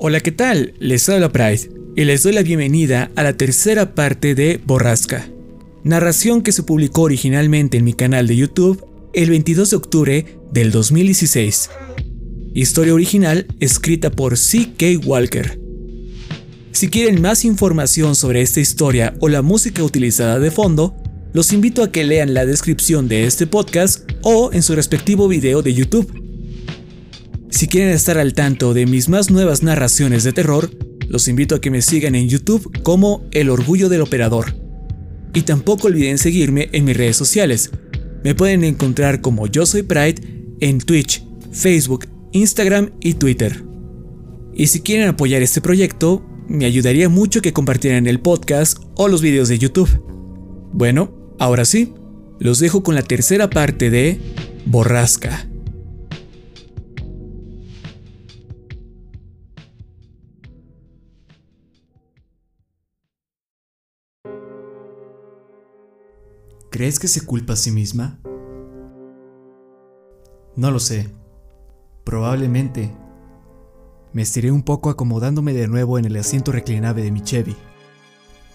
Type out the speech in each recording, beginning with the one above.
Hola, ¿qué tal? Les habla Pride y les doy la bienvenida a la tercera parte de Borrasca, narración que se publicó originalmente en mi canal de YouTube el 22 de octubre del 2016. Historia original escrita por C.K. Walker. Si quieren más información sobre esta historia o la música utilizada de fondo, los invito a que lean la descripción de este podcast o en su respectivo video de YouTube. Si quieren estar al tanto de mis más nuevas narraciones de terror, los invito a que me sigan en YouTube como El Orgullo del Operador. Y tampoco olviden seguirme en mis redes sociales. Me pueden encontrar como Yo Soy Pride en Twitch, Facebook, Instagram y Twitter. Y si quieren apoyar este proyecto, me ayudaría mucho que compartieran el podcast o los videos de YouTube. Bueno, ahora sí, los dejo con la tercera parte de Borrasca. ¿Crees que se culpa a sí misma? No lo sé. Probablemente. Me estiré un poco acomodándome de nuevo en el asiento reclinable de mi Chevy.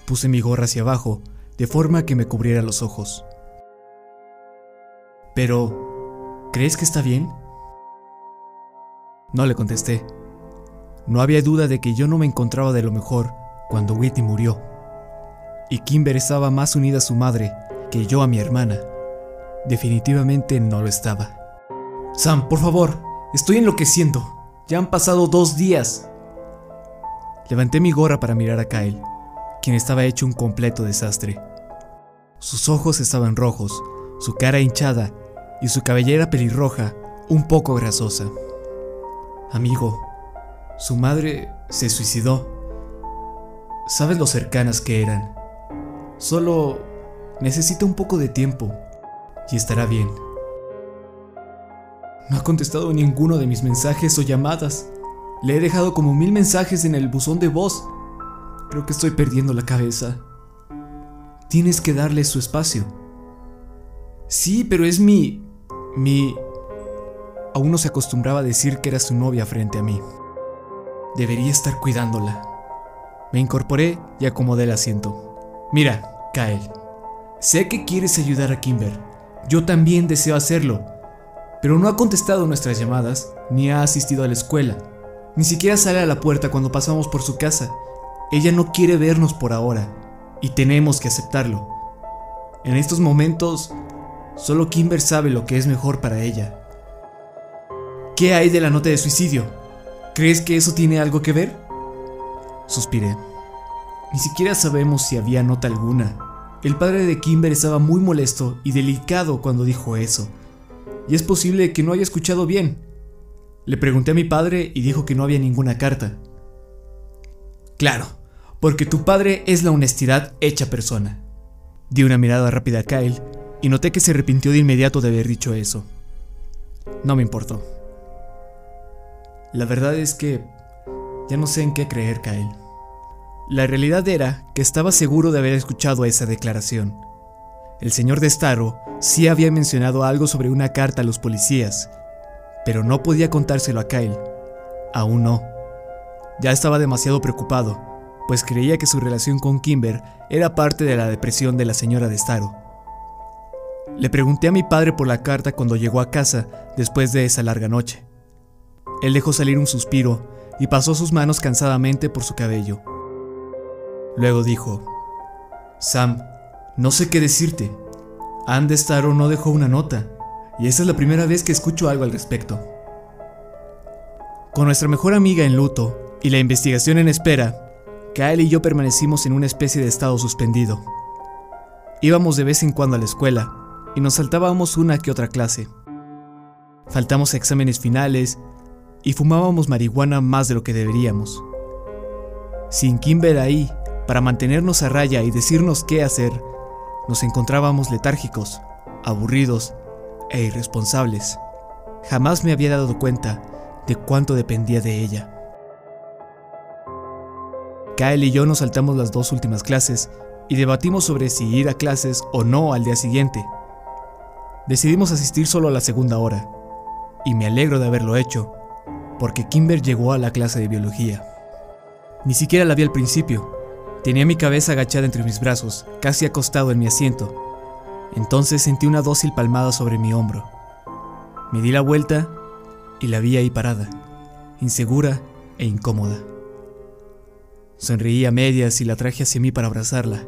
Puse mi gorra hacia abajo, de forma que me cubriera los ojos. Pero, ¿crees que está bien? No le contesté. No había duda de que yo no me encontraba de lo mejor cuando Whitney murió. Y Kimber estaba más unida a su madre que yo a mi hermana. Definitivamente no lo estaba. Sam, por favor, estoy enloqueciendo. Ya han pasado dos días. Levanté mi gorra para mirar a Kyle, quien estaba hecho un completo desastre. Sus ojos estaban rojos, su cara hinchada y su cabellera pelirroja un poco grasosa. Amigo, su madre se suicidó. ¿Sabes lo cercanas que eran? Solo necesita un poco de tiempo y estará bien. No ha contestado ninguno de mis mensajes o llamadas. Le he dejado como mil mensajes en el buzón de voz. Creo que estoy perdiendo la cabeza. Tienes que darle su espacio. Sí, pero es mi mi... Aún no se acostumbraba a decir que era su novia frente a mí. Debería estar cuidándola. Me incorporé y acomodé el asiento. Mira, Kyle, sé que quieres ayudar a Kimber. Yo también deseo hacerlo. Pero no ha contestado nuestras llamadas, ni ha asistido a la escuela. Ni siquiera sale a la puerta cuando pasamos por su casa. Ella no quiere vernos por ahora, y tenemos que aceptarlo. En estos momentos Solo Kimber sabe lo que es mejor para ella. ¿Qué hay de la nota de suicidio? ¿Crees que eso tiene algo que ver? Suspiré. Ni siquiera sabemos si había nota alguna. El padre de Kimber estaba muy molesto y delicado cuando dijo eso. Y es posible que no haya escuchado bien. Le pregunté a mi padre y dijo que no había ninguna carta. Claro, porque tu padre es la honestidad hecha persona. Di una mirada rápida a Kyle y noté que se arrepintió de inmediato de haber dicho eso. No me importó. La verdad es que ya no sé en qué creer, Kyle. La realidad era que estaba seguro de haber escuchado esa declaración. El señor de Staro sí había mencionado algo sobre una carta a los policías, pero no podía contárselo a Kyle. Aún no. Ya estaba demasiado preocupado, pues creía que su relación con Kimber era parte de la depresión de la señora de Staro. Le pregunté a mi padre por la carta cuando llegó a casa después de esa larga noche. Él dejó salir un suspiro y pasó sus manos cansadamente por su cabello. Luego dijo, Sam, no sé qué decirte. Anne Staro no dejó una nota, y esa es la primera vez que escucho algo al respecto. Con nuestra mejor amiga en luto y la investigación en espera, Kyle y yo permanecimos en una especie de estado suspendido. Íbamos de vez en cuando a la escuela, y nos saltábamos una que otra clase. Faltamos exámenes finales y fumábamos marihuana más de lo que deberíamos. Sin Kimber ahí, para mantenernos a raya y decirnos qué hacer, nos encontrábamos letárgicos, aburridos e irresponsables. Jamás me había dado cuenta de cuánto dependía de ella. Kyle y yo nos saltamos las dos últimas clases y debatimos sobre si ir a clases o no al día siguiente. Decidimos asistir solo a la segunda hora, y me alegro de haberlo hecho, porque Kimber llegó a la clase de biología. Ni siquiera la vi al principio. Tenía mi cabeza agachada entre mis brazos, casi acostado en mi asiento. Entonces sentí una dócil palmada sobre mi hombro. Me di la vuelta y la vi ahí parada, insegura e incómoda. Sonreí a medias y la traje hacia mí para abrazarla,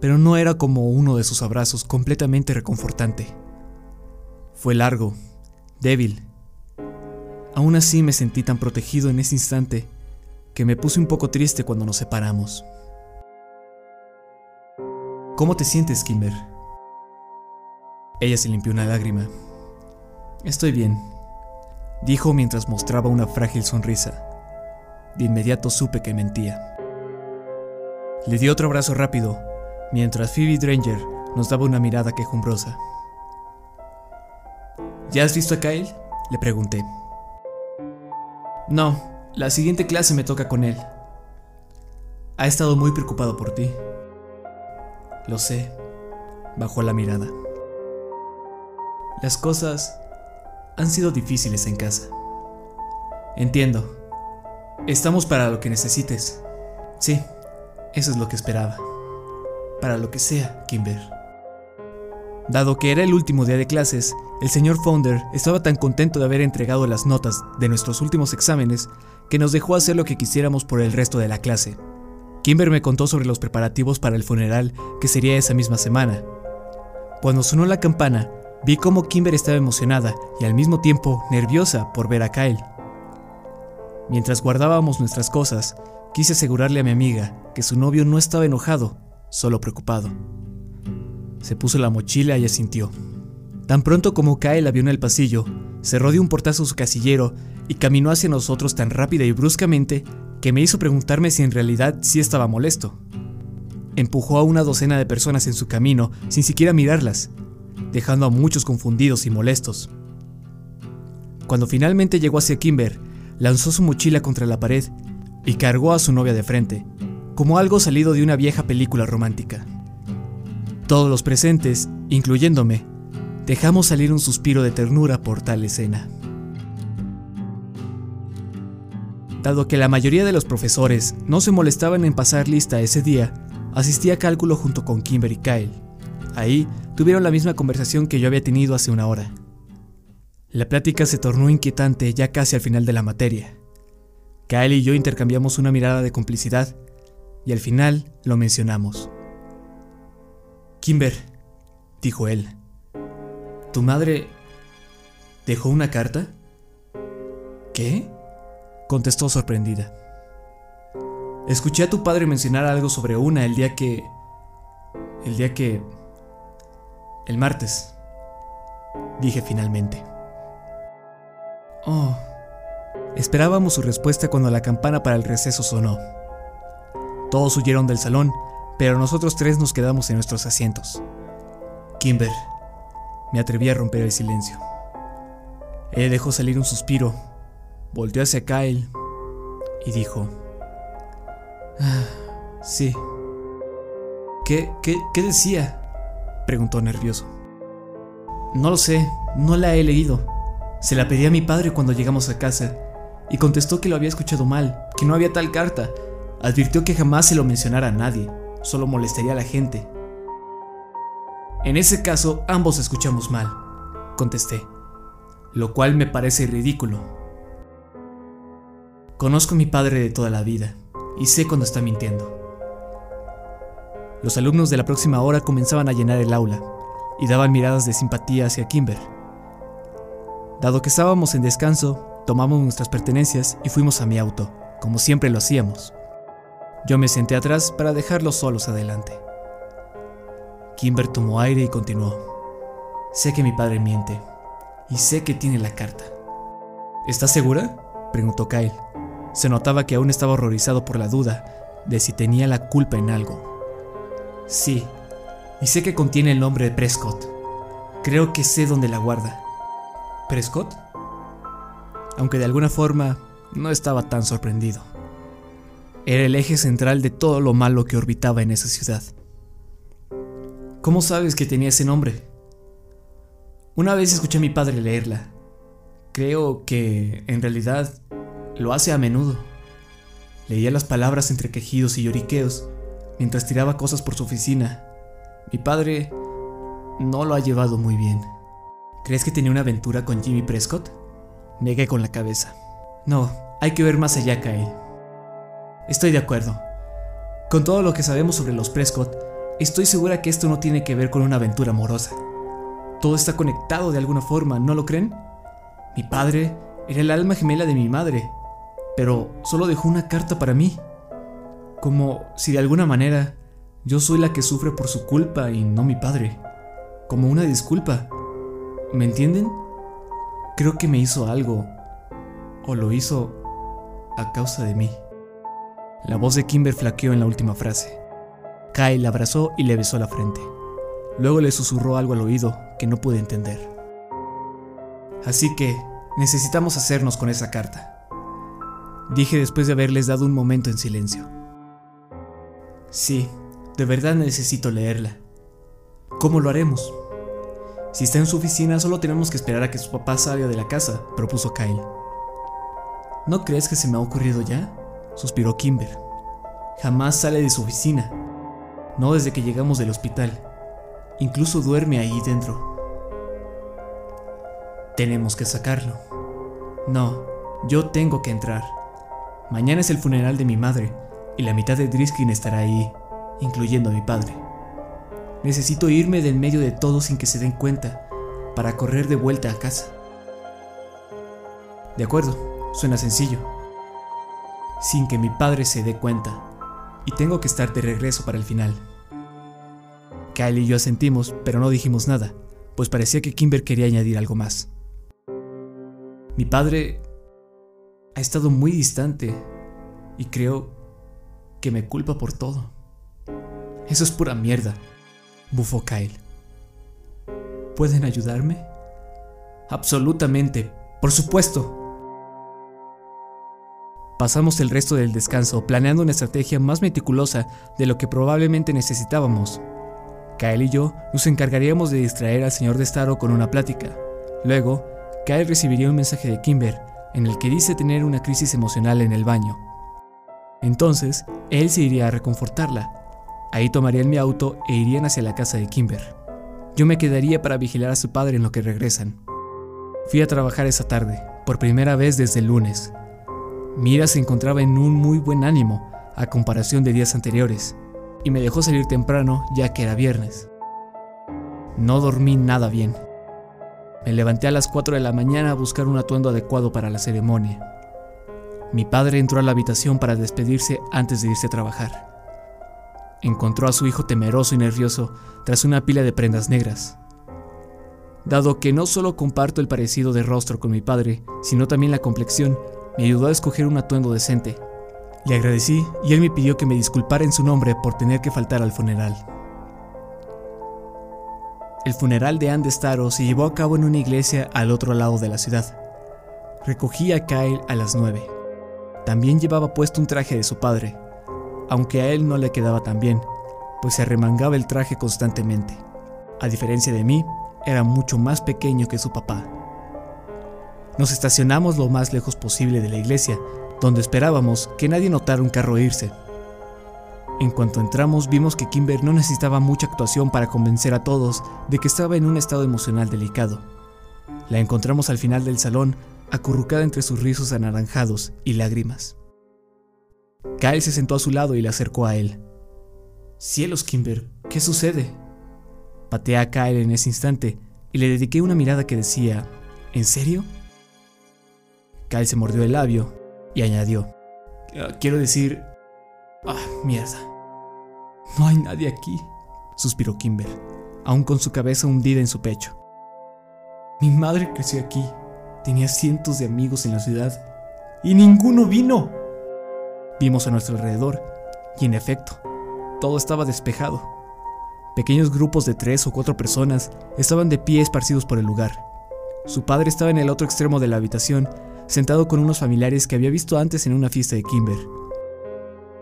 pero no era como uno de sus abrazos completamente reconfortante. Fue largo, débil. Aún así me sentí tan protegido en ese instante que me puse un poco triste cuando nos separamos. ¿Cómo te sientes, Kimber? Ella se limpió una lágrima. Estoy bien, dijo mientras mostraba una frágil sonrisa. De inmediato supe que mentía. Le di otro abrazo rápido, mientras Phoebe Dranger nos daba una mirada quejumbrosa. ¿Ya has visto a Kyle? Le pregunté. No, la siguiente clase me toca con él. Ha estado muy preocupado por ti. Lo sé. Bajó la mirada. Las cosas han sido difíciles en casa. Entiendo. Estamos para lo que necesites. Sí, eso es lo que esperaba. Para lo que sea, Kimber. Dado que era el último día de clases, el señor Founder estaba tan contento de haber entregado las notas de nuestros últimos exámenes que nos dejó hacer lo que quisiéramos por el resto de la clase. Kimber me contó sobre los preparativos para el funeral que sería esa misma semana. Cuando sonó la campana, vi cómo Kimber estaba emocionada y al mismo tiempo nerviosa por ver a Kyle. Mientras guardábamos nuestras cosas, quise asegurarle a mi amiga que su novio no estaba enojado, solo preocupado. Se puso la mochila y asintió. Tan pronto como cae el avión en el pasillo, cerró de un portazo su casillero y caminó hacia nosotros tan rápida y bruscamente que me hizo preguntarme si en realidad sí estaba molesto. Empujó a una docena de personas en su camino sin siquiera mirarlas, dejando a muchos confundidos y molestos. Cuando finalmente llegó hacia Kimber, lanzó su mochila contra la pared y cargó a su novia de frente, como algo salido de una vieja película romántica. Todos los presentes, incluyéndome, dejamos salir un suspiro de ternura por tal escena. Dado que la mayoría de los profesores no se molestaban en pasar lista ese día, asistí a cálculo junto con Kimber y Kyle. Ahí tuvieron la misma conversación que yo había tenido hace una hora. La plática se tornó inquietante ya casi al final de la materia. Kyle y yo intercambiamos una mirada de complicidad y al final lo mencionamos. Kimber, dijo él, ¿tu madre dejó una carta? ¿Qué? contestó sorprendida. Escuché a tu padre mencionar algo sobre una el día que... El día que... El martes. Dije finalmente. Oh. Esperábamos su respuesta cuando la campana para el receso sonó. Todos huyeron del salón pero nosotros tres nos quedamos en nuestros asientos. Kimber, me atreví a romper el silencio. Él dejó salir un suspiro, volteó hacia Kyle y dijo, ah, sí. ¿Qué, qué, ¿Qué decía? preguntó nervioso. No lo sé, no la he leído. Se la pedí a mi padre cuando llegamos a casa y contestó que lo había escuchado mal, que no había tal carta. Advirtió que jamás se lo mencionara a nadie solo molestaría a la gente. En ese caso, ambos escuchamos mal, contesté, lo cual me parece ridículo. Conozco a mi padre de toda la vida y sé cuando está mintiendo. Los alumnos de la próxima hora comenzaban a llenar el aula y daban miradas de simpatía hacia Kimber. Dado que estábamos en descanso, tomamos nuestras pertenencias y fuimos a mi auto, como siempre lo hacíamos. Yo me senté atrás para dejarlos solos adelante. Kimber tomó aire y continuó. Sé que mi padre miente y sé que tiene la carta. ¿Estás segura? preguntó Kyle. Se notaba que aún estaba horrorizado por la duda de si tenía la culpa en algo. Sí, y sé que contiene el nombre de Prescott. Creo que sé dónde la guarda. ¿Prescott? Aunque de alguna forma no estaba tan sorprendido. Era el eje central de todo lo malo que orbitaba en esa ciudad. ¿Cómo sabes que tenía ese nombre? Una vez escuché a mi padre leerla. Creo que, en realidad, lo hace a menudo. Leía las palabras entre quejidos y lloriqueos mientras tiraba cosas por su oficina. Mi padre no lo ha llevado muy bien. ¿Crees que tenía una aventura con Jimmy Prescott? Negué con la cabeza. No, hay que ver más allá, Kyle. Estoy de acuerdo. Con todo lo que sabemos sobre los Prescott, estoy segura que esto no tiene que ver con una aventura amorosa. Todo está conectado de alguna forma, ¿no lo creen? Mi padre era el alma gemela de mi madre, pero solo dejó una carta para mí. Como si de alguna manera yo soy la que sufre por su culpa y no mi padre. Como una disculpa. ¿Me entienden? Creo que me hizo algo. O lo hizo a causa de mí. La voz de Kimber flaqueó en la última frase. Kyle la abrazó y le besó la frente. Luego le susurró algo al oído que no pude entender. Así que necesitamos hacernos con esa carta. Dije después de haberles dado un momento en silencio. Sí, de verdad necesito leerla. ¿Cómo lo haremos? Si está en su oficina, solo tenemos que esperar a que su papá salga de la casa, propuso Kyle. ¿No crees que se me ha ocurrido ya? suspiró Kimber. Jamás sale de su oficina. No desde que llegamos del hospital. Incluso duerme ahí dentro. Tenemos que sacarlo. No, yo tengo que entrar. Mañana es el funeral de mi madre y la mitad de Driskin estará ahí, incluyendo a mi padre. Necesito irme del medio de todo sin que se den cuenta, para correr de vuelta a casa. De acuerdo, suena sencillo. Sin que mi padre se dé cuenta, y tengo que estar de regreso para el final. Kyle y yo asentimos, pero no dijimos nada, pues parecía que Kimber quería añadir algo más. Mi padre ha estado muy distante y creo que me culpa por todo. Eso es pura mierda bufó Kyle. ¿Pueden ayudarme? Absolutamente, por supuesto. Pasamos el resto del descanso planeando una estrategia más meticulosa de lo que probablemente necesitábamos. Kyle y yo nos encargaríamos de distraer al señor Destaro con una plática. Luego, Kyle recibiría un mensaje de Kimber en el que dice tener una crisis emocional en el baño. Entonces, él se iría a reconfortarla, Ahí tomarían mi auto e irían hacia la casa de Kimber. Yo me quedaría para vigilar a su padre en lo que regresan. Fui a trabajar esa tarde, por primera vez desde el lunes. Mira se encontraba en un muy buen ánimo, a comparación de días anteriores, y me dejó salir temprano ya que era viernes. No dormí nada bien. Me levanté a las 4 de la mañana a buscar un atuendo adecuado para la ceremonia. Mi padre entró a la habitación para despedirse antes de irse a trabajar encontró a su hijo temeroso y nervioso tras una pila de prendas negras. Dado que no solo comparto el parecido de rostro con mi padre, sino también la complexión, me ayudó a escoger un atuendo decente. Le agradecí y él me pidió que me disculpara en su nombre por tener que faltar al funeral. El funeral de Anne Staro se llevó a cabo en una iglesia al otro lado de la ciudad. Recogí a Kyle a las nueve. También llevaba puesto un traje de su padre, aunque a él no le quedaba tan bien, pues se remangaba el traje constantemente. A diferencia de mí, era mucho más pequeño que su papá. Nos estacionamos lo más lejos posible de la iglesia, donde esperábamos que nadie notara un carro irse. En cuanto entramos vimos que Kimber no necesitaba mucha actuación para convencer a todos de que estaba en un estado emocional delicado. La encontramos al final del salón, acurrucada entre sus rizos anaranjados y lágrimas. Kyle se sentó a su lado y le acercó a él. Cielos, Kimber, ¿qué sucede? Pateé a Kyle en ese instante y le dediqué una mirada que decía, ¿En serio? Kyle se mordió el labio y añadió, ah, Quiero decir... Ah, mierda. No hay nadie aquí, suspiró Kimber, aún con su cabeza hundida en su pecho. Mi madre creció aquí, tenía cientos de amigos en la ciudad y ninguno vino. Vimos a nuestro alrededor y en efecto, todo estaba despejado. Pequeños grupos de tres o cuatro personas estaban de pie esparcidos por el lugar. Su padre estaba en el otro extremo de la habitación, sentado con unos familiares que había visto antes en una fiesta de Kimber.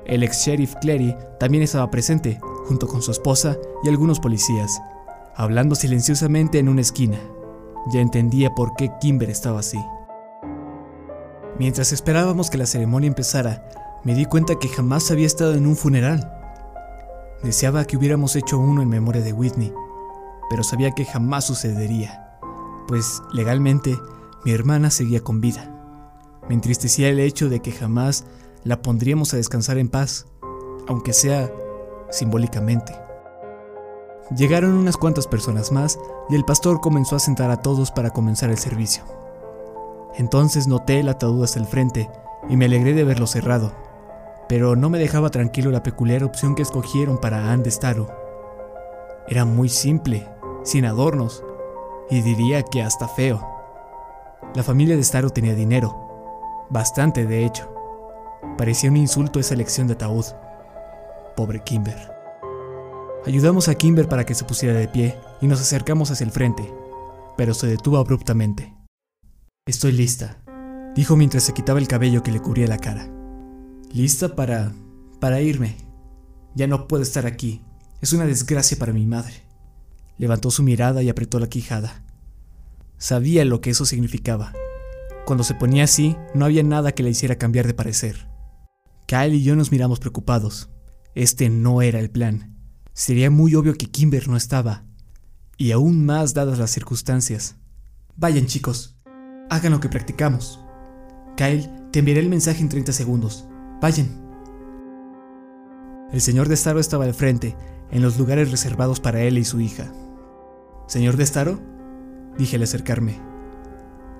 El ex sheriff Clary también estaba presente, junto con su esposa y algunos policías, hablando silenciosamente en una esquina. Ya entendía por qué Kimber estaba así. Mientras esperábamos que la ceremonia empezara, Me di cuenta que jamás había estado en un funeral. Deseaba que hubiéramos hecho uno en memoria de Whitney, pero sabía que jamás sucedería, pues legalmente mi hermana seguía con vida. Me entristecía el hecho de que jamás la pondríamos a descansar en paz, aunque sea simbólicamente. Llegaron unas cuantas personas más y el pastor comenzó a sentar a todos para comenzar el servicio. Entonces noté el ataúd hasta el frente y me alegré de verlo cerrado, pero no me dejaba tranquilo la peculiar opción que escogieron para Anne de Staro. Era muy simple, sin adornos, y diría que hasta feo. La familia de Staro tenía dinero, bastante de hecho. Parecía un insulto esa elección de ataúd. Pobre Kimber. Ayudamos a Kimber para que se pusiera de pie y nos acercamos hacia el frente, pero se detuvo abruptamente. Estoy lista, dijo mientras se quitaba el cabello que le cubría la cara. Lista para... para irme. Ya no puedo estar aquí. Es una desgracia para mi madre. Levantó su mirada y apretó la quijada. Sabía lo que eso significaba. Cuando se ponía así, no había nada que le hiciera cambiar de parecer. Kyle y yo nos miramos preocupados. Este no era el plan. Sería muy obvio que Kimber no estaba, y aún más dadas las circunstancias. Vayan chicos, hagan lo que practicamos. Kyle, te enviaré el mensaje en 30 segundos. Vayan. El señor de Staro estaba al frente, en los lugares reservados para él y su hija. ¿Señor de Staro? Dije al acercarme.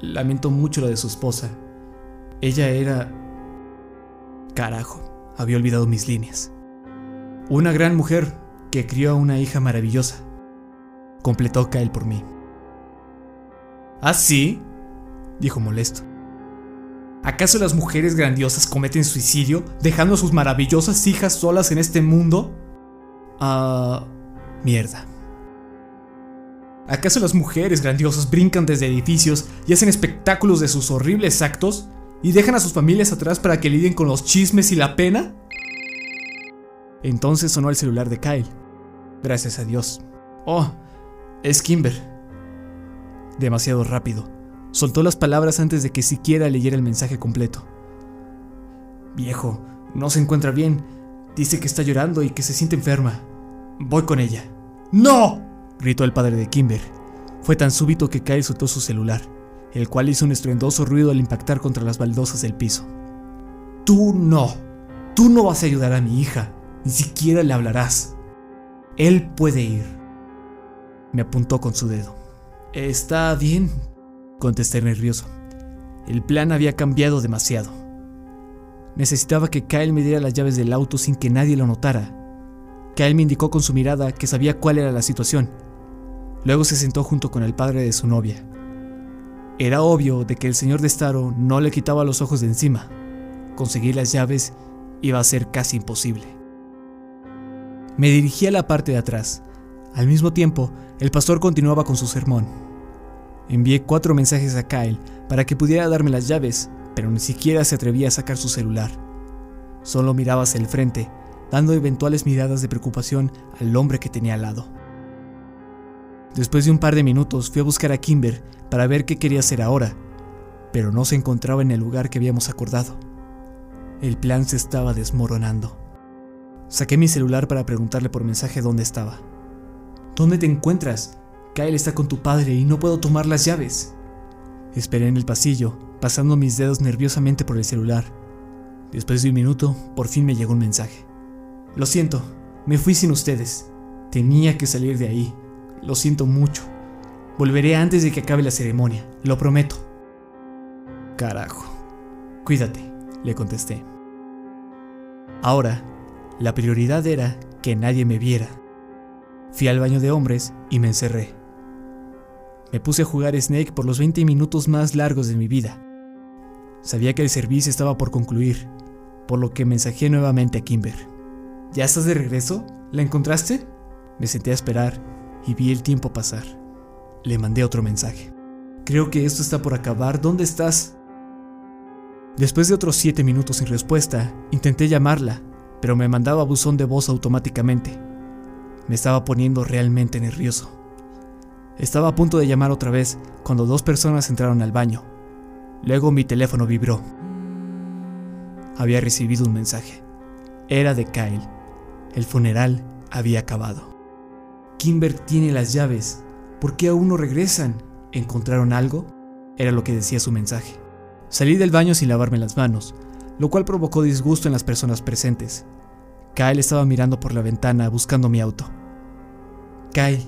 Lamento mucho lo de su esposa. Ella era... Carajo, había olvidado mis líneas. Una gran mujer, que crió a una hija maravillosa. Completó Kyle por mí. ¿Ah, sí? dijo molesto. ¿Acaso las mujeres grandiosas cometen suicidio dejando a sus maravillosas hijas solas en este mundo? Ah, mierda. ¿Acaso las mujeres grandiosas brincan desde edificios y hacen espectáculos de sus horribles actos y dejan a sus familias atrás para que lidien con los chismes y la pena? Entonces sonó el celular de Kyle. Gracias a Dios. Oh, es Kimber. Demasiado rápido. Soltó las palabras antes de que siquiera leyera el mensaje completo. Viejo, no se encuentra bien. Dice que está llorando y que se siente enferma. Voy con ella. ¡No! Gritó el padre de Kimber. Fue tan súbito que Kyle soltó su celular, el cual hizo un estruendoso ruido al impactar contra las baldosas del piso. Tú no. Tú no vas a ayudar a mi hija. Ni siquiera le hablarás. Él puede ir. Me apuntó con su dedo. Está bien, contesté nervioso. El plan había cambiado demasiado. Necesitaba que Kyle me diera las llaves del auto sin que nadie lo notara. Kyle me indicó con su mirada que sabía cuál era la situación. Luego se sentó junto con el padre de su novia. Era obvio de que el señor de Staro no le quitaba los ojos de encima. Conseguir las llaves iba a ser casi imposible. Me dirigí a la parte de atrás. Al mismo tiempo, el pastor continuaba con su sermón. Envié cuatro mensajes a Kyle para que pudiera darme las llaves, pero ni siquiera se atrevía a sacar su celular. Solo miraba hacia el frente, dando eventuales miradas de preocupación al hombre que tenía al lado. Después de un par de minutos fui a buscar a Kimber para ver qué quería hacer ahora, pero no se encontraba en el lugar que habíamos acordado. El plan se estaba desmoronando. Saqué mi celular para preguntarle por mensaje dónde estaba. ¿Dónde te encuentras? Kyle está con tu padre y no puedo tomar las llaves. Esperé en el pasillo, pasando mis dedos nerviosamente por el celular. Después de un minuto, por fin me llegó un mensaje. Lo siento, me fui sin ustedes. Tenía que salir de ahí. Lo siento mucho. Volveré antes de que acabe la ceremonia, lo prometo. Carajo. Cuídate, le contesté. Ahora, la prioridad era que nadie me viera. Fui al baño de hombres y me encerré. Me puse a jugar Snake por los 20 minutos más largos de mi vida. Sabía que el servicio estaba por concluir, por lo que mensajé nuevamente a Kimber. ¿Ya estás de regreso? ¿La encontraste? Me senté a esperar y vi el tiempo pasar. Le mandé otro mensaje. Creo que esto está por acabar. ¿Dónde estás? Después de otros 7 minutos sin respuesta, intenté llamarla, pero me mandaba buzón de voz automáticamente. Me estaba poniendo realmente nervioso. Estaba a punto de llamar otra vez cuando dos personas entraron al baño. Luego mi teléfono vibró. había recibido un mensaje. Era de Kyle. El funeral había acabado. Kimber tiene las llaves. ¿Por qué aún no regresan? ¿Encontraron algo? Era lo que decía su mensaje. Salí del baño sin lavarme las manos, lo cual provocó disgusto en las personas presentes. Kyle estaba mirando por la ventana buscando mi auto. Kyle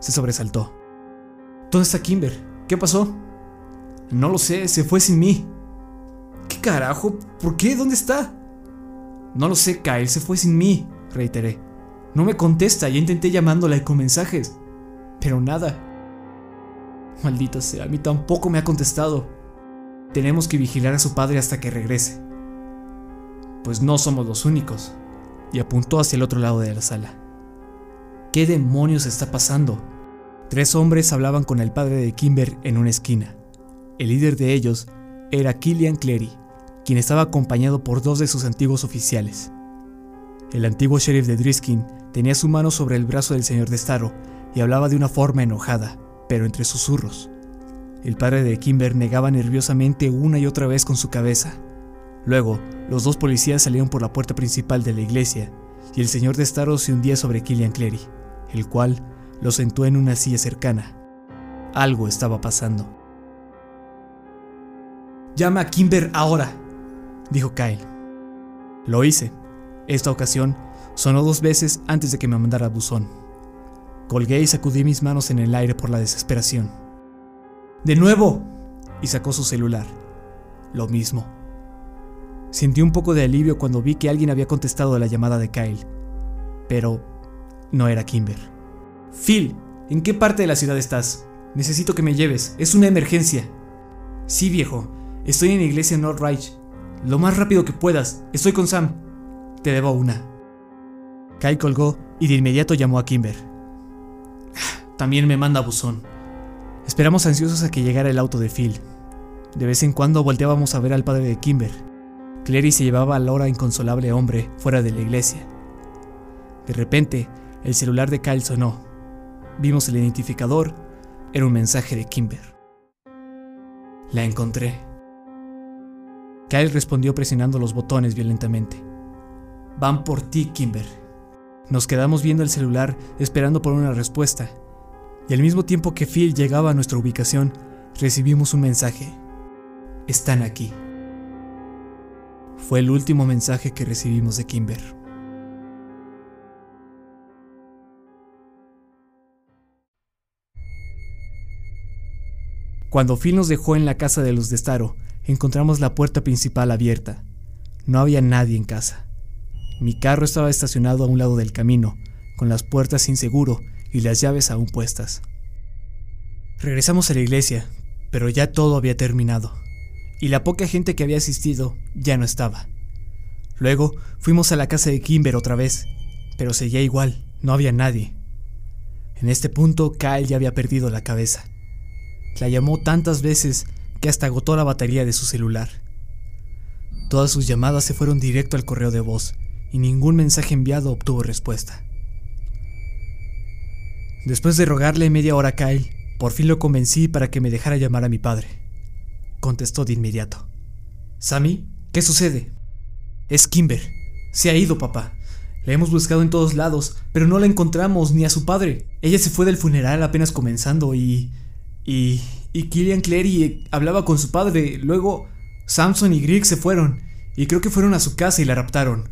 se sobresaltó. ¿Dónde está Kimber? ¿Qué pasó? No lo sé, se fue sin mí. ¿Qué carajo? ¿Por qué? ¿Dónde está? No lo sé, Kyle, se fue sin mí, reiteré. No me contesta, ya intenté llamándola con mensajes, pero nada. Maldita sea, a mí tampoco me ha contestado. Tenemos que vigilar a su padre hasta que regrese. Pues no somos los únicos. Y apuntó hacia el otro lado de la sala. ¿Qué demonios está pasando? Tres hombres hablaban con el padre de Kimber en una esquina. El líder de ellos era Killian Clery, quien estaba acompañado por dos de sus antiguos oficiales. El antiguo sheriff de Driskin tenía su mano sobre el brazo del señor de Staro y hablaba de una forma enojada, pero entre susurros. El padre de Kimber negaba nerviosamente una y otra vez con su cabeza. Luego, los dos policías salieron por la puerta principal de la iglesia y el señor de Staro se hundía sobre Killian Clery, el cual lo sentó en una silla cercana. Algo estaba pasando. Llama a Kimber ahora, dijo Kyle. Lo hice. Esta ocasión sonó dos veces antes de que me mandara buzón. Colgué y sacudí mis manos en el aire por la desesperación. ¡De nuevo! Y sacó su celular. Lo mismo. Sentí un poco de alivio cuando vi que alguien había contestado a la llamada de Kyle. Pero no era Kimber. Phil, ¿en qué parte de la ciudad estás? Necesito que me lleves. Es una emergencia. Sí, viejo. Estoy en la iglesia Northridge. Lo más rápido que puedas. Estoy con Sam. Te debo una. Kai colgó y de inmediato llamó a Kimber. También me manda buzón. Esperamos ansiosos a que llegara el auto de Phil. De vez en cuando volteábamos a ver al padre de Kimber. Clary se llevaba al ahora inconsolable hombre fuera de la iglesia. De repente, el celular de Kyle sonó. Vimos el identificador. Era un mensaje de Kimber. La encontré. Kyle respondió presionando los botones violentamente. Van por ti, Kimber. Nos quedamos viendo el celular esperando por una respuesta, y al mismo tiempo que Phil llegaba a nuestra ubicación, recibimos un mensaje. Están aquí. Fue el último mensaje que recibimos de Kimber. Cuando Phil nos dejó en la casa de los de Staro, encontramos la puerta principal abierta. No había nadie en casa. Mi carro estaba estacionado a un lado del camino, con las puertas sin seguro y las llaves aún puestas. Regresamos a la iglesia, pero ya todo había terminado, y la poca gente que había asistido ya no estaba. Luego fuimos a la casa de Kimber otra vez, pero seguía igual, no había nadie. En este punto, Kyle ya había perdido la cabeza. La llamó tantas veces que hasta agotó la batería de su celular. Todas sus llamadas se fueron directo al correo de voz y ningún mensaje enviado obtuvo respuesta. Después de rogarle media hora a Kyle, por fin lo convencí para que me dejara llamar a mi padre. Contestó de inmediato. Sammy, ¿qué sucede? Es Kimber. Se ha ido, papá. La hemos buscado en todos lados, pero no la encontramos ni a su padre. Ella se fue del funeral apenas comenzando y... y... y Killian Clary hablaba con su padre. Luego Samson y Greg se fueron, y creo que fueron a su casa y la raptaron.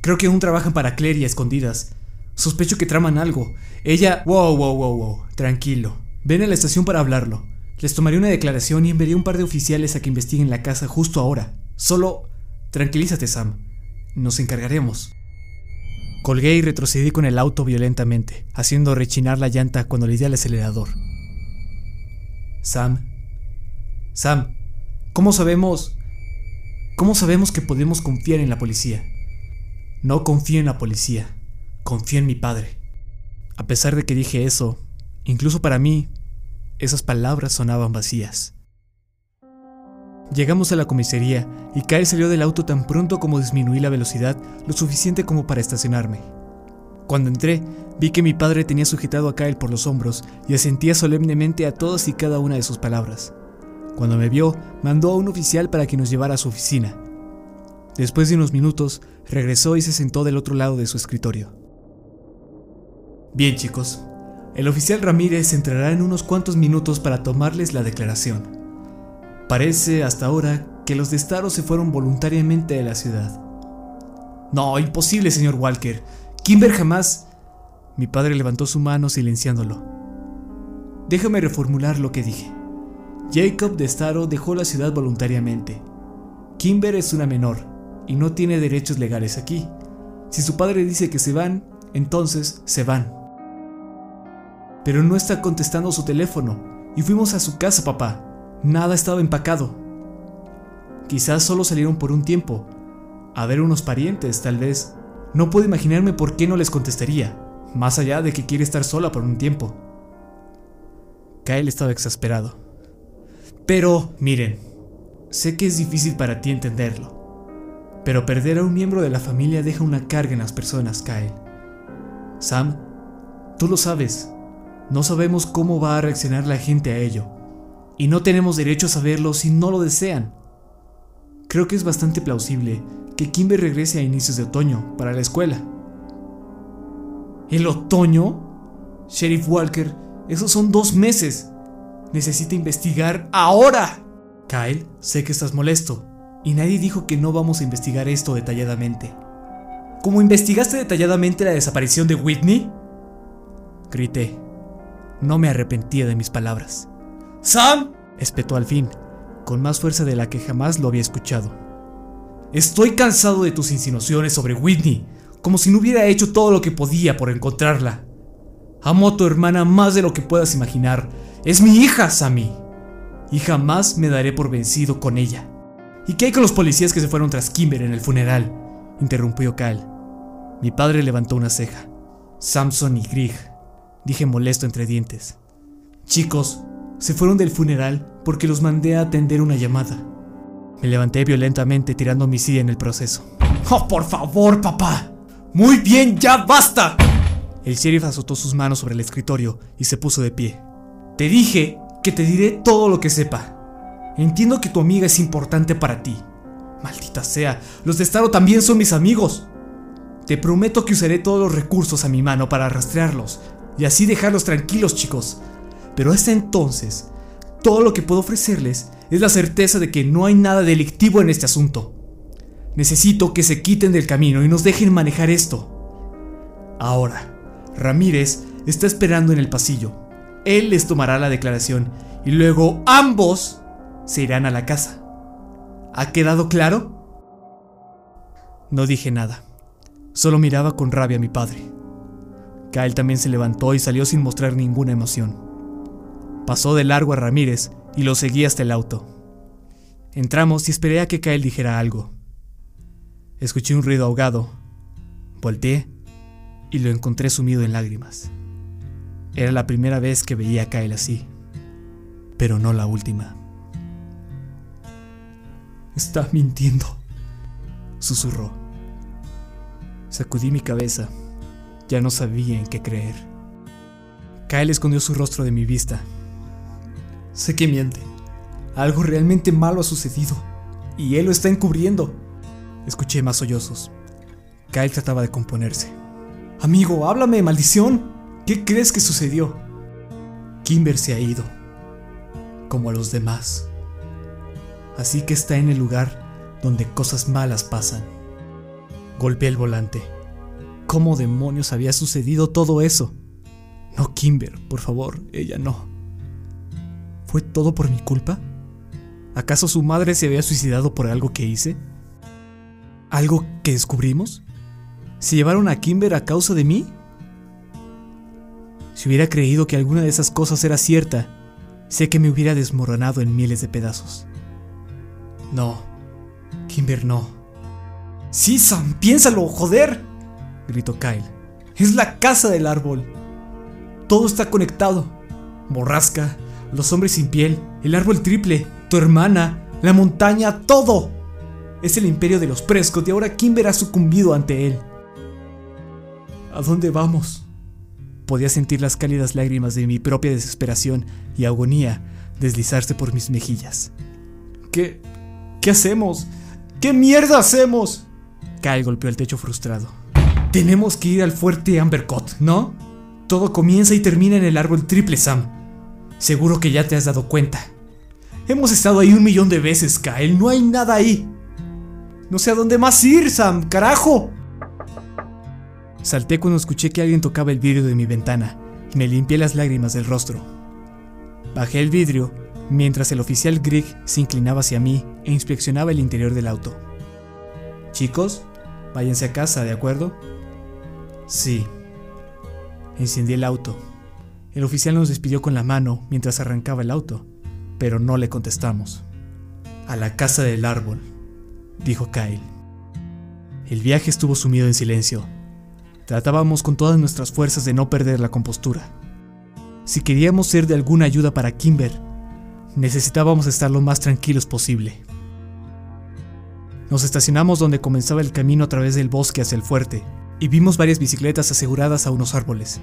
Creo que aún trabajan para Clary a escondidas. Sospecho que traman algo. Ella... Wow, wow, wow, wow. Tranquilo. Ven a la estación para hablarlo. Les tomaré una declaración y enviaré un par de oficiales a que investiguen la casa justo ahora. Solo... Tranquilízate, Sam. Nos encargaremos. Colgué y retrocedí con el auto violentamente, haciendo rechinar la llanta cuando le di al acelerador. Sam. Sam. ¿Cómo sabemos... ¿Cómo sabemos que podemos confiar en la policía? No confío en la policía, confío en mi padre. A pesar de que dije eso, incluso para mí, esas palabras sonaban vacías. Llegamos a la comisaría y Kyle salió del auto tan pronto como disminuí la velocidad lo suficiente como para estacionarme. Cuando entré, vi que mi padre tenía sujetado a Kyle por los hombros y asentía solemnemente a todas y cada una de sus palabras. Cuando me vio, mandó a un oficial para que nos llevara a su oficina. Después de unos minutos, regresó y se sentó del otro lado de su escritorio. Bien chicos, el oficial Ramírez entrará en unos cuantos minutos para tomarles la declaración. Parece hasta ahora que los de Staro se fueron voluntariamente de la ciudad. No, imposible, señor Walker. Kimber jamás... Mi padre levantó su mano silenciándolo. Déjame reformular lo que dije. Jacob de Staro dejó la ciudad voluntariamente. Kimber es una menor y no tiene derechos legales aquí. Si su padre dice que se van, entonces se van. Pero no está contestando su teléfono y fuimos a su casa, papá. Nada estaba empacado. Quizás solo salieron por un tiempo. A ver unos parientes, tal vez. No puedo imaginarme por qué no les contestaría, más allá de que quiere estar sola por un tiempo. Kyle estaba exasperado. Pero, miren, sé que es difícil para ti entenderlo, pero perder a un miembro de la familia deja una carga en las personas, Kyle. Sam, tú lo sabes, no sabemos cómo va a reaccionar la gente a ello, y no tenemos derecho a saberlo si no lo desean. Creo que es bastante plausible que Kimber regrese a inicios de otoño para la escuela. ¿El otoño? Sheriff Walker, esos son dos meses. Necesita investigar ahora. Kyle, sé que estás molesto, y nadie dijo que no vamos a investigar esto detalladamente. ¿Cómo investigaste detalladamente la desaparición de Whitney? Grité. No me arrepentía de mis palabras. ¡Sam! espetó al fin, con más fuerza de la que jamás lo había escuchado. Estoy cansado de tus insinuaciones sobre Whitney, como si no hubiera hecho todo lo que podía por encontrarla. Amo a tu hermana más de lo que puedas imaginar. Es mi hija, Sammy. Y jamás me daré por vencido con ella. ¿Y qué hay con los policías que se fueron tras Kimber en el funeral? Interrumpió Kyle. Mi padre levantó una ceja. Samson y Grieg, dije molesto entre dientes. Chicos, se fueron del funeral porque los mandé a atender una llamada. Me levanté violentamente tirando mi silla en el proceso. ¡Oh, por favor, papá! ¡Muy bien, ya basta! El sheriff azotó sus manos sobre el escritorio y se puso de pie. Te dije que te diré todo lo que sepa. Entiendo que tu amiga es importante para ti. Maldita sea, los de Staro también son mis amigos. Te prometo que usaré todos los recursos a mi mano para rastrearlos y así dejarlos tranquilos, chicos. Pero hasta entonces, todo lo que puedo ofrecerles es la certeza de que no hay nada delictivo en este asunto. Necesito que se quiten del camino y nos dejen manejar esto. Ahora, Ramírez está esperando en el pasillo. Él les tomará la declaración y luego ambos se irán a la casa. ¿Ha quedado claro? No dije nada. Solo miraba con rabia a mi padre. Kyle también se levantó y salió sin mostrar ninguna emoción. Pasó de largo a Ramírez y lo seguí hasta el auto. Entramos y esperé a que Kyle dijera algo. Escuché un ruido ahogado. Volteé y lo encontré sumido en lágrimas. Era la primera vez que veía a Kyle así, pero no la última. Está mintiendo, susurró. Sacudí mi cabeza. Ya no sabía en qué creer. Kyle escondió su rostro de mi vista. Sé que miente. Algo realmente malo ha sucedido. Y él lo está encubriendo. Escuché más sollozos. Kyle trataba de componerse. Amigo, háblame, maldición. ¿Qué crees que sucedió? Kimber se ha ido. Como a los demás. Así que está en el lugar donde cosas malas pasan. Golpeé el volante. ¿Cómo demonios había sucedido todo eso? No, Kimber, por favor, ella no. ¿Fue todo por mi culpa? ¿Acaso su madre se había suicidado por algo que hice? ¿Algo que descubrimos? ¿Se llevaron a Kimber a causa de mí? Si hubiera creído que alguna de esas cosas era cierta, sé que me hubiera desmoronado en miles de pedazos. No, Kimber no. Sí, Sam, piénsalo, joder, gritó Kyle. Es la casa del árbol. Todo está conectado. Borrasca, los hombres sin piel, el árbol triple, tu hermana, la montaña, todo. Es el imperio de los Prescott y ahora Kimber ha sucumbido ante él. ¿A dónde vamos? Podía sentir las cálidas lágrimas de mi propia desesperación y agonía deslizarse por mis mejillas. ¿Qué? ¿Qué hacemos? ¿Qué mierda hacemos? Kyle golpeó el techo frustrado. Tenemos que ir al fuerte Ambercott, ¿no? Todo comienza y termina en el árbol triple Sam. Seguro que ya te has dado cuenta. Hemos estado ahí un millón de veces, Kyle. No hay nada ahí. No sé a dónde más ir, Sam. ¡Carajo! Salté cuando escuché que alguien tocaba el vidrio de mi ventana y me limpié las lágrimas del rostro. Bajé el vidrio mientras el oficial Grigg se inclinaba hacia mí e inspeccionaba el interior del auto. Chicos, váyanse a casa, ¿de acuerdo? Sí. Encendí el auto. El oficial nos despidió con la mano mientras arrancaba el auto, pero no le contestamos. A la casa del árbol, dijo Kyle. El viaje estuvo sumido en silencio. Tratábamos con todas nuestras fuerzas de no perder la compostura. Si queríamos ser de alguna ayuda para Kimber, necesitábamos estar lo más tranquilos posible. Nos estacionamos donde comenzaba el camino a través del bosque hacia el fuerte y vimos varias bicicletas aseguradas a unos árboles.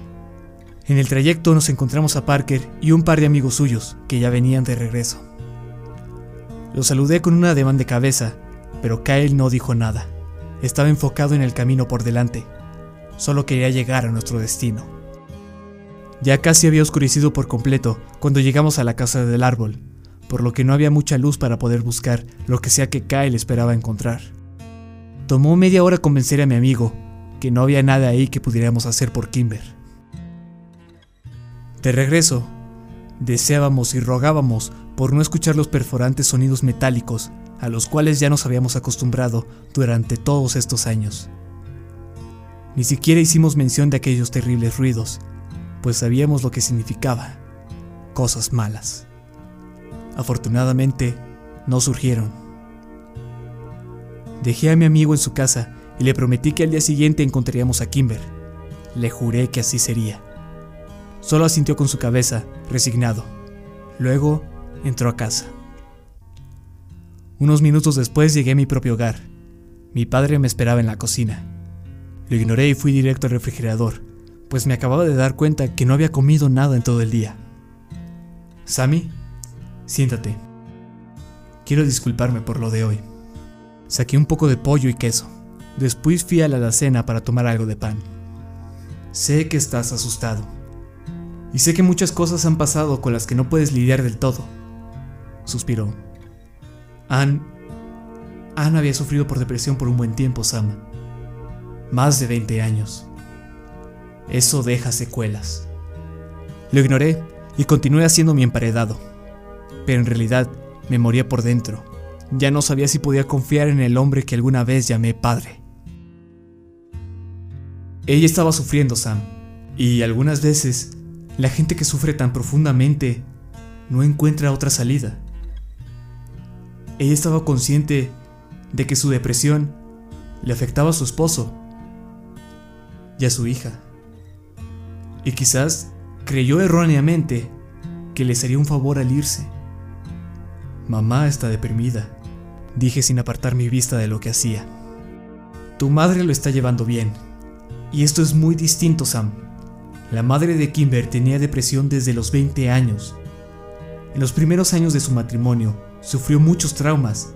En el trayecto nos encontramos a Parker y un par de amigos suyos que ya venían de regreso. Los saludé con un ademán de cabeza, pero Kyle no dijo nada. Estaba enfocado en el camino por delante. Solo quería llegar a nuestro destino. Ya casi había oscurecido por completo cuando llegamos a la casa del árbol, por lo que no había mucha luz para poder buscar lo que sea que Kyle esperaba encontrar. Tomó media hora convencer a mi amigo que no había nada ahí que pudiéramos hacer por Kimber. De regreso, deseábamos y rogábamos por no escuchar los perforantes sonidos metálicos a los cuales ya nos habíamos acostumbrado durante todos estos años. Ni siquiera hicimos mención de aquellos terribles ruidos, pues sabíamos lo que significaba, cosas malas. Afortunadamente, no surgieron. Dejé a mi amigo en su casa y le prometí que al día siguiente encontraríamos a Kimber. Le juré que así sería. Solo asintió con su cabeza, resignado. Luego entró a casa. Unos minutos después llegué a mi propio hogar. Mi padre me esperaba en la cocina. Lo ignoré y fui directo al refrigerador, pues me acababa de dar cuenta que no había comido nada en todo el día. Sammy, siéntate. Quiero disculparme por lo de hoy. Saqué un poco de pollo y queso. Después fui a la alacena para tomar algo de pan. Sé que estás asustado. Y sé que muchas cosas han pasado con las que no puedes lidiar del todo. Suspiró. Anne. Anne había sufrido por depresión por un buen tiempo, Sam. Más de 20 años. Eso deja secuelas. Lo ignoré y continué haciendo mi emparedado. Pero en realidad me moría por dentro. Ya no sabía si podía confiar en el hombre que alguna vez llamé padre. Ella estaba sufriendo, Sam. Y algunas veces, la gente que sufre tan profundamente no encuentra otra salida. Ella estaba consciente de que su depresión le afectaba a su esposo y a su hija. Y quizás creyó erróneamente que le sería un favor al irse. Mamá está deprimida, dije sin apartar mi vista de lo que hacía. Tu madre lo está llevando bien. Y esto es muy distinto, Sam. La madre de Kimber tenía depresión desde los 20 años. En los primeros años de su matrimonio, sufrió muchos traumas.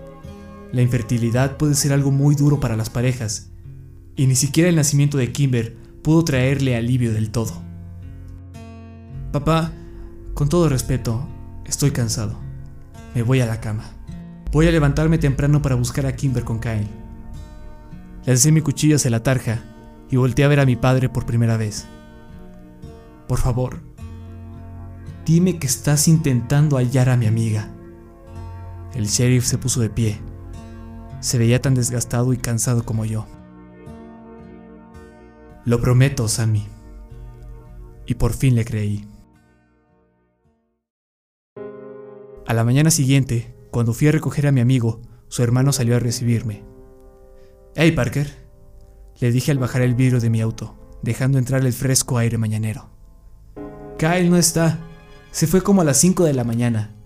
La infertilidad puede ser algo muy duro para las parejas, y ni siquiera el nacimiento de Kimber pudo traerle alivio del todo. Papá, con todo respeto, estoy cansado. Me voy a la cama. Voy a levantarme temprano para buscar a Kimber con Kyle. Le alcé mi cuchillo hacia la tarja y volteé a ver a mi padre por primera vez. Por favor, dime que estás intentando hallar a mi amiga. El sheriff se puso de pie. Se veía tan desgastado y cansado como yo. Lo prometo, Sammy. Y por fin le creí. A la mañana siguiente, cuando fui a recoger a mi amigo, su hermano salió a recibirme. Hey, Parker, le dije al bajar el vidrio de mi auto, dejando entrar el fresco aire mañanero. Kyle no está. Se fue como a las 5 de la mañana.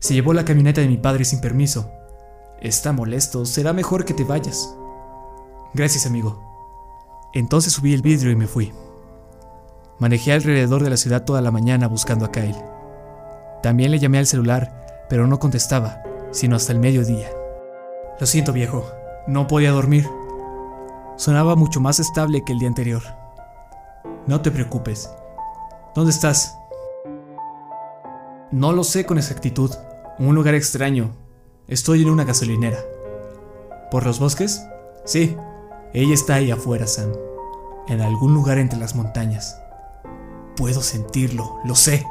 Se llevó la camioneta de mi padre sin permiso. Está molesto, será mejor que te vayas. Gracias, amigo. Entonces subí el vidrio y me fui. Manejé alrededor de la ciudad toda la mañana buscando a Kyle. También le llamé al celular, pero no contestaba, sino hasta el mediodía. Lo siento, viejo. No podía dormir. Sonaba mucho más estable que el día anterior. No te preocupes. ¿Dónde estás? No lo sé con exactitud. Un lugar extraño. Estoy en una gasolinera. ¿Por los bosques? Sí. Ella está ahí afuera, Sam. En algún lugar entre las montañas. Puedo sentirlo, lo sé.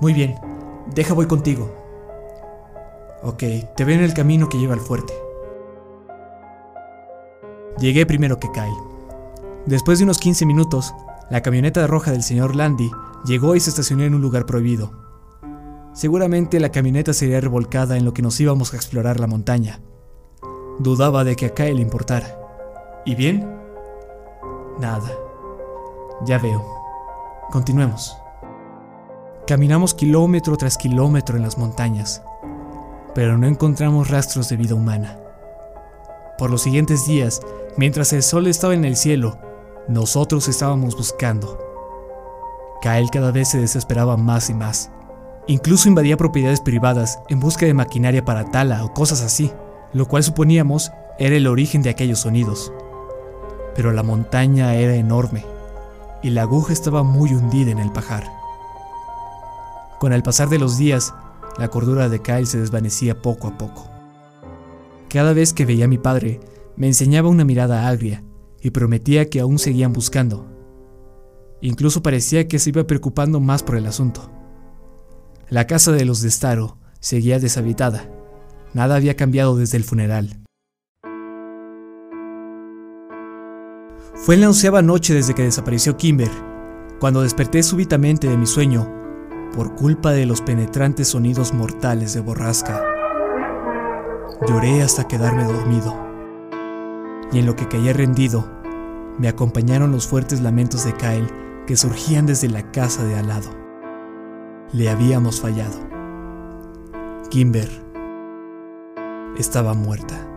Muy bien, deja voy contigo. Ok, te veo en el camino que lleva al fuerte. Llegué primero que Kyle. Después de unos 15 minutos, la camioneta roja del señor Landy llegó y se estacionó en un lugar prohibido. Seguramente la camioneta sería revolcada en lo que nos íbamos a explorar la montaña. Dudaba de que a Kyle le importara. ¿Y bien? Nada. Ya veo. Continuemos. Caminamos kilómetro tras kilómetro en las montañas, pero no encontramos rastros de vida humana. Por los siguientes días, mientras el sol estaba en el cielo, nosotros estábamos buscando. Kyle cada vez se desesperaba más y más. Incluso invadía propiedades privadas en busca de maquinaria para tala o cosas así, lo cual suponíamos era el origen de aquellos sonidos. Pero la montaña era enorme y la aguja estaba muy hundida en el pajar. Con el pasar de los días, la cordura de Kyle se desvanecía poco a poco. Cada vez que veía a mi padre, me enseñaba una mirada agria y prometía que aún seguían buscando. Incluso parecía que se iba preocupando más por el asunto. La casa de los de Staro seguía deshabitada. Nada había cambiado desde el funeral. Fue en la onceava noche desde que desapareció Kimber, cuando desperté súbitamente de mi sueño por culpa de los penetrantes sonidos mortales de borrasca. Lloré hasta quedarme dormido, y en lo que caí rendido, me acompañaron los fuertes lamentos de Kyle que surgían desde la casa de al lado. Le habíamos fallado. Kimber estaba muerta.